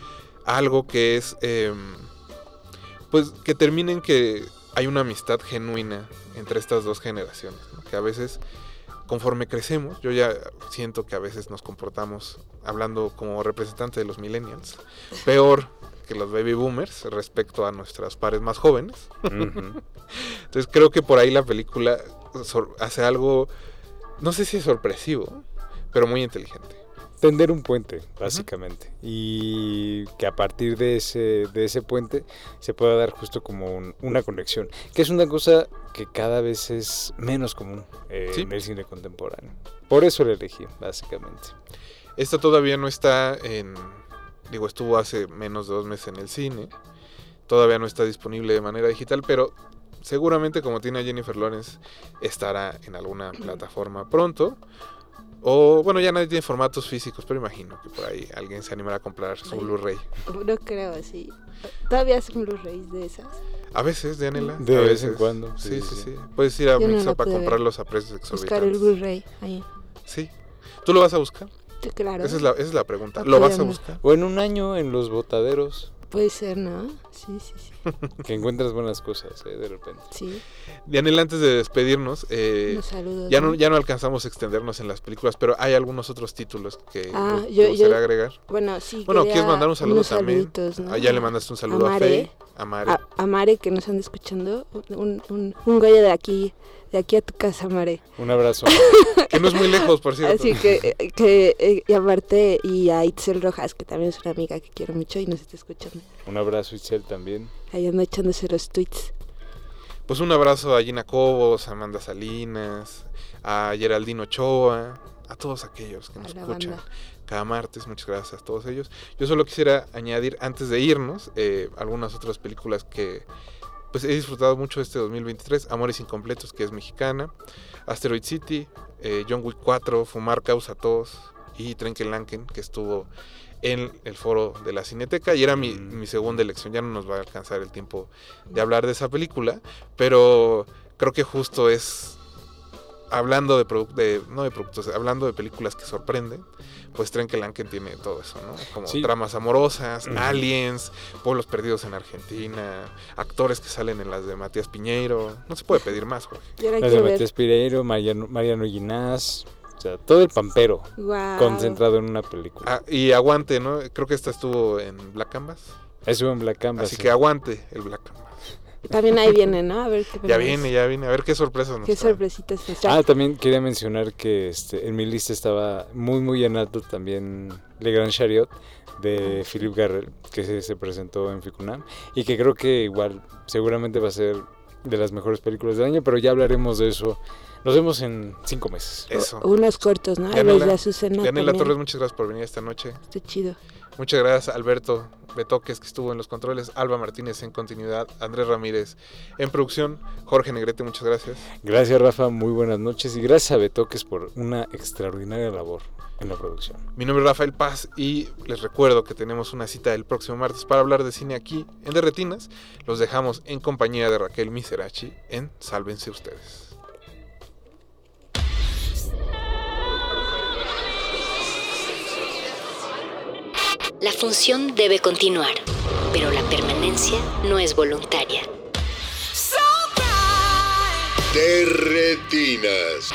D: algo que es, em, pues, que termine en que hay una amistad genuina entre estas dos generaciones, ¿no? que a veces, conforme crecemos, yo ya siento que a veces nos comportamos, hablando como representante de los millennials, peor que los baby boomers respecto a nuestras pares más jóvenes. Entonces creo que por ahí la película hace algo, no sé si es sorpresivo, pero muy inteligente.
E: Tender un puente, básicamente. Y que a partir de ese, de ese puente se pueda dar justo como un- una conexión. Que es una cosa que cada vez es menos común eh,
D: Sí.
E: en el cine contemporáneo. Por eso la elegí, básicamente.
D: Esta todavía no está en, digo, estuvo hace menos de dos meses en el cine, todavía no está disponible de manera digital, pero seguramente como tiene a Jennifer Lawrence estará en alguna plataforma pronto. O bueno, ya nadie tiene formatos físicos, pero imagino que por ahí alguien se animará a comprar su
G: Ay.
D: Blu-ray.
G: No creo así. Todavía hacen Blu-rays de esas.
D: A veces.
E: De
D: a
E: vez en cuando,
D: Sí,
E: sí,
D: sí,
E: sí.
D: sí. Puedes ir a
G: Yo no
D: Mixup a comprarlos a precios
G: Buscar el
D: exorbitantes.
G: Blu-ray. Ahí.
D: Sí. ¿Tú lo vas a buscar?
G: Sí, claro.
D: Esa es la, esa es la pregunta. ¿Lo vas a buscar?
E: O en un año en los botaderos,
G: Puede ser, ¿no? Sí, sí, sí.
E: que encuentras buenas cosas, eh, de repente.
G: Sí.
D: Dianela, antes de despedirnos, eh,
G: saludos.
D: ya, no, ya no alcanzamos a extendernos en las películas, pero hay algunos otros títulos que
G: Ah, yo- yo-
D: gustaría agregar.
G: Bueno, sí.
D: Bueno, ¿quieres mandar un saludo también?
G: ¿no?
D: Ah, ya le mandaste un saludo a,
G: Mare.
D: Fey, a Mare.
G: A, a Mare que nos anda escuchando. Un, un, un gallo de aquí, de aquí a tu casa, Mare.
E: Un abrazo.
D: Que no es muy lejos, por cierto.
G: Así que, eh, que eh, y aparte, y a Itzel Rojas, que también es una amiga que quiero mucho y nos está escuchando.
E: un abrazo, Itzel, también.
G: Ahí anda echándose los tweets.
D: Pues un abrazo a Gina Cobos, a Amanda Salinas, a Geraldino Ochoa, a todos aquellos que nos escuchan
G: banda.
D: cada martes. Muchas gracias a todos ellos. Yo solo quisiera añadir, antes de irnos, eh, algunas otras películas que pues he disfrutado mucho este 2023. Amores Incompletos, que es mexicana. Asteroid City, eh, John Wick 4, Fumar Causa Tos y Trenken Lanken, que estuvo en el foro de la Cineteca y era mi,
E: Mm.
D: mi segunda elección. Ya no nos va a alcanzar el tiempo de hablar de esa película, pero creo que justo es hablando de, de no de productos, hablando de películas que sorprenden, pues Trenke Lanken tiene todo eso, ¿no? Como
E: Sí.
D: tramas amorosas, aliens, pueblos perdidos en Argentina, actores que salen en las de Matías Piñeiro, no se puede pedir más, Jorge.
E: Las de
G: ver.
E: Matías Pireiro, Mariano, Mariano Ginás, o sea, todo el pampero concentrado en una película.
D: Ah, y aguante, ¿no? Creo que esta estuvo en Black Canvas,
E: Eso en Black Canvas.
D: así
E: sí.
D: que aguante el Black Canvas.
G: También ahí viene, ¿no? A ver qué
D: Ya viene, ya viene, a ver qué sorpresas nos
G: Qué sorpresitas nos.
E: Ah, también quería mencionar que este, en mi lista estaba muy, muy en alto también Le Grand Chariot de Philip Garrel, que se, se presentó en Ficunam y que creo que igual seguramente va a ser de las mejores películas del año, pero ya hablaremos de eso. Nos vemos en cinco meses.
D: Eso.
G: Unos cortos, ¿no?
D: Dianela
G: también.
D: Torres, muchas gracias por venir esta noche.
G: Está chido.
D: Muchas gracias Alberto Betoques que estuvo en los controles, Alba Martínez en continuidad, Andrés Ramírez en producción, Jorge Negrete, muchas gracias.
E: Gracias Rafa, muy buenas noches y gracias a Betoques por una extraordinaria labor en la producción.
D: Mi nombre es Rafael Paz y les recuerdo que tenemos una cita el próximo martes para hablar de cine aquí en Derretinas. Los dejamos en compañía de Raquel Miserachi en Sálvense ustedes.
C: La función debe continuar, pero la permanencia no es voluntaria.
A: De retinas.